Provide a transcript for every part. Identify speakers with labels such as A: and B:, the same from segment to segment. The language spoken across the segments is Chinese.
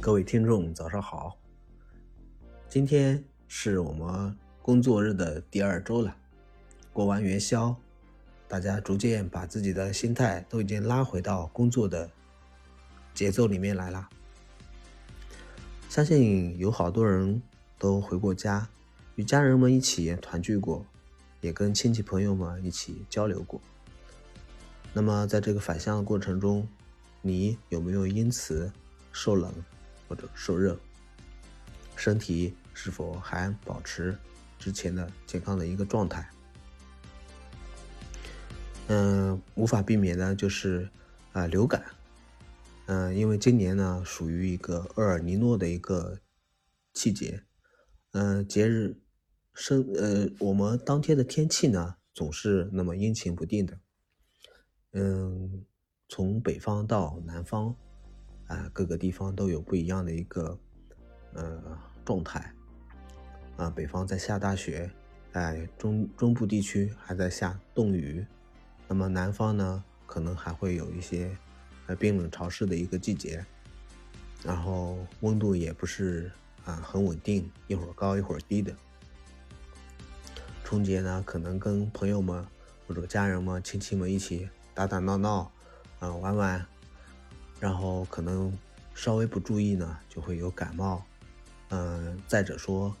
A: 各位听众，早上好。今天是我们工作日的第二周了，过完元宵，大家逐渐把自己的心态都已经拉回到工作的节奏里面来了。相信有好多人都回过家，与家人们一起团聚过，也跟亲戚朋友们一起交流过。那么在这个返乡的过程中，你有没有因此受冷？或者受热，身体是否还保持之前的健康的一个状态？嗯，无法避免的就是啊流感。嗯，因为今年呢属于一个厄尔尼诺的一个季节，嗯，节日生呃我们当天的天气呢总是那么阴晴不定的。嗯，从北方到南方。啊，各个地方都有不一样的一个呃状态啊，北方在下大雪，哎，中中部地区还在下冻雨，那么南方呢，可能还会有一些呃冰冷潮湿的一个季节，然后温度也不是啊很稳定，一会儿高一会儿低的。春节呢，可能跟朋友们或者家人们、亲戚们一起打打闹闹，啊玩玩。然后可能稍微不注意呢，就会有感冒。嗯，再者说，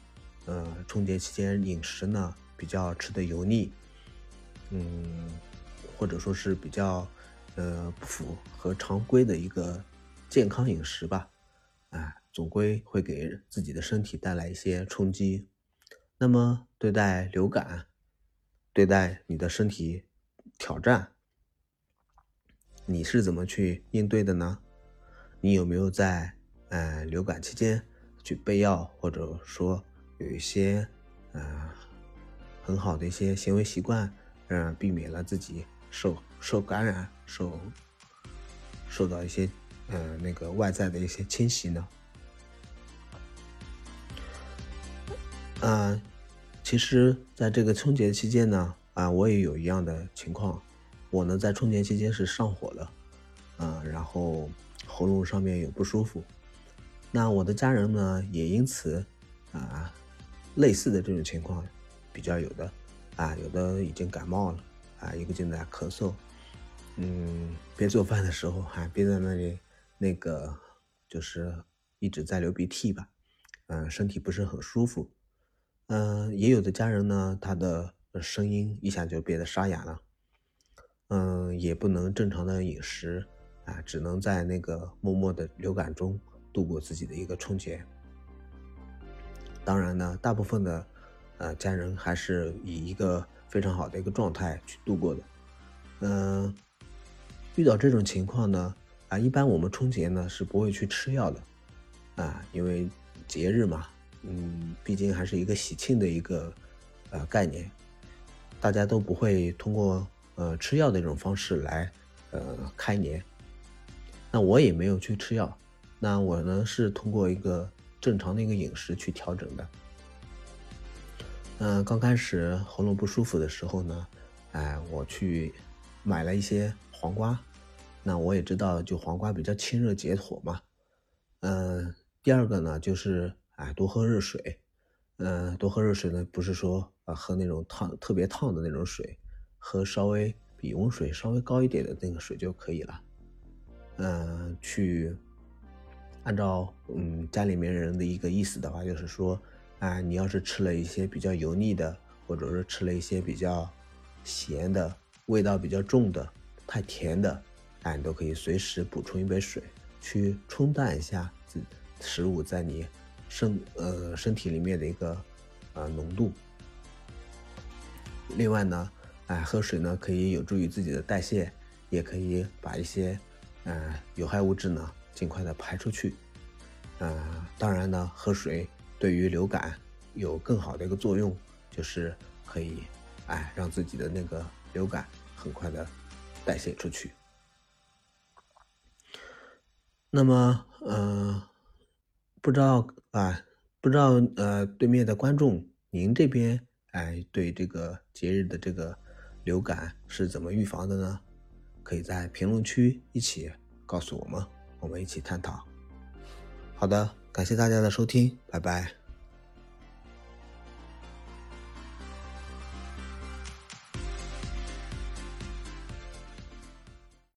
A: 呃，春节期间饮食呢比较吃的油腻，嗯，或者说是比较呃不符合常规的一个健康饮食吧，啊，总归会给自己的身体带来一些冲击。那么对待流感，对待你的身体挑战。你是怎么去应对的呢？你有没有在呃流感期间去备药，或者说有一些呃很好的一些行为习惯，嗯，避免了自己受受感染、受受到一些呃那个外在的一些侵袭呢？嗯，其实在这个春节期间呢，啊，我也有一样的情况。我呢，在春节期间是上火了，啊，然后喉咙上面有不舒服。那我的家人呢，也因此啊，类似的这种情况比较有的，啊，有的已经感冒了，啊，一个劲在咳嗽，嗯，边做饭的时候还边在那里那个就是一直在流鼻涕吧，嗯，身体不是很舒服，嗯，也有的家人呢，他的声音一下就变得沙哑了。也不能正常的饮食，啊，只能在那个默默的流感中度过自己的一个春节。当然呢，大部分的呃家人还是以一个非常好的一个状态去度过的。嗯，遇到这种情况呢，啊，一般我们春节呢是不会去吃药的，啊，因为节日嘛，嗯，毕竟还是一个喜庆的一个呃概念，大家都不会通过。呃，吃药的一种方式来，呃，开年。那我也没有去吃药，那我呢是通过一个正常的一个饮食去调整的。嗯，刚开始喉咙不舒服的时候呢，哎，我去买了一些黄瓜。那我也知道，就黄瓜比较清热解火嘛。嗯，第二个呢，就是哎，多喝热水。嗯，多喝热水呢，不是说啊喝那种烫特别烫的那种水。喝稍微比温水稍微高一点的那个水就可以了。嗯，去按照嗯家里面人的一个意思的话，就是说，啊，你要是吃了一些比较油腻的，或者是吃了一些比较咸的、味道比较重的、太甜的，啊，你都可以随时补充一杯水，去冲淡一下自食物在你身呃身体里面的一个呃浓度。另外呢。哎，喝水呢可以有助于自己的代谢，也可以把一些，嗯，有害物质呢尽快的排出去。嗯，当然呢，喝水对于流感有更好的一个作用，就是可以，哎，让自己的那个流感很快的代谢出去。那么，嗯，不知道啊，不知道呃，对面的观众，您这边哎，对这个节日的这个。流感是怎么预防的呢？可以在评论区一起告诉我们，我们一起探讨。好的，感谢大家的收听，拜拜。